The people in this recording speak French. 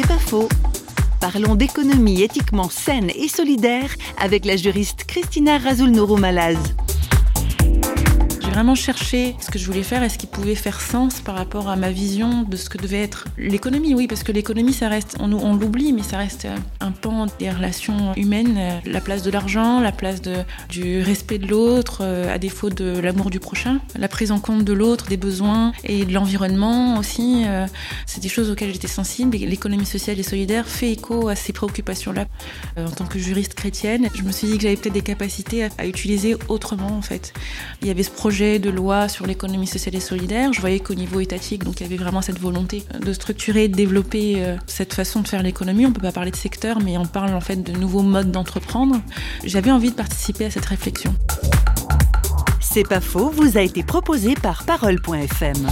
C'est pas faux. Parlons d'économie éthiquement saine et solidaire avec la juriste Christina Razul-Nouroumalaz vraiment cherché ce que je voulais faire et ce qui pouvait faire sens par rapport à ma vision de ce que devait être l'économie? Oui, parce que l'économie, ça reste, on, l'oublie, mais ça reste un pan des relations humaines, la place de l'argent, la place de, du respect de l'autre, euh, à défaut de l'amour du prochain, la prise en compte de l'autre, des besoins et de l'environnement aussi. Euh, c'est des choses auxquelles j'étais sensible. L'économie sociale et solidaire fait écho à ces préoccupations-là. Euh, en tant que juriste chrétienne, je me suis dit que j'avais peut-être des capacités à, à utiliser autrement en fait. Il y avait ce projet de loi sur l'économie sociale et solidaire. Je voyais qu'au niveau étatique, donc il y avait vraiment cette volonté de structurer, de développer euh, cette façon de faire l'économie. On peut pas parler de secteur, mais on parle en fait de nouveaux modes d'entreprendre. J'avais envie de participer à cette réflexion. C'est pas faux, vous a été proposé par parole.fm.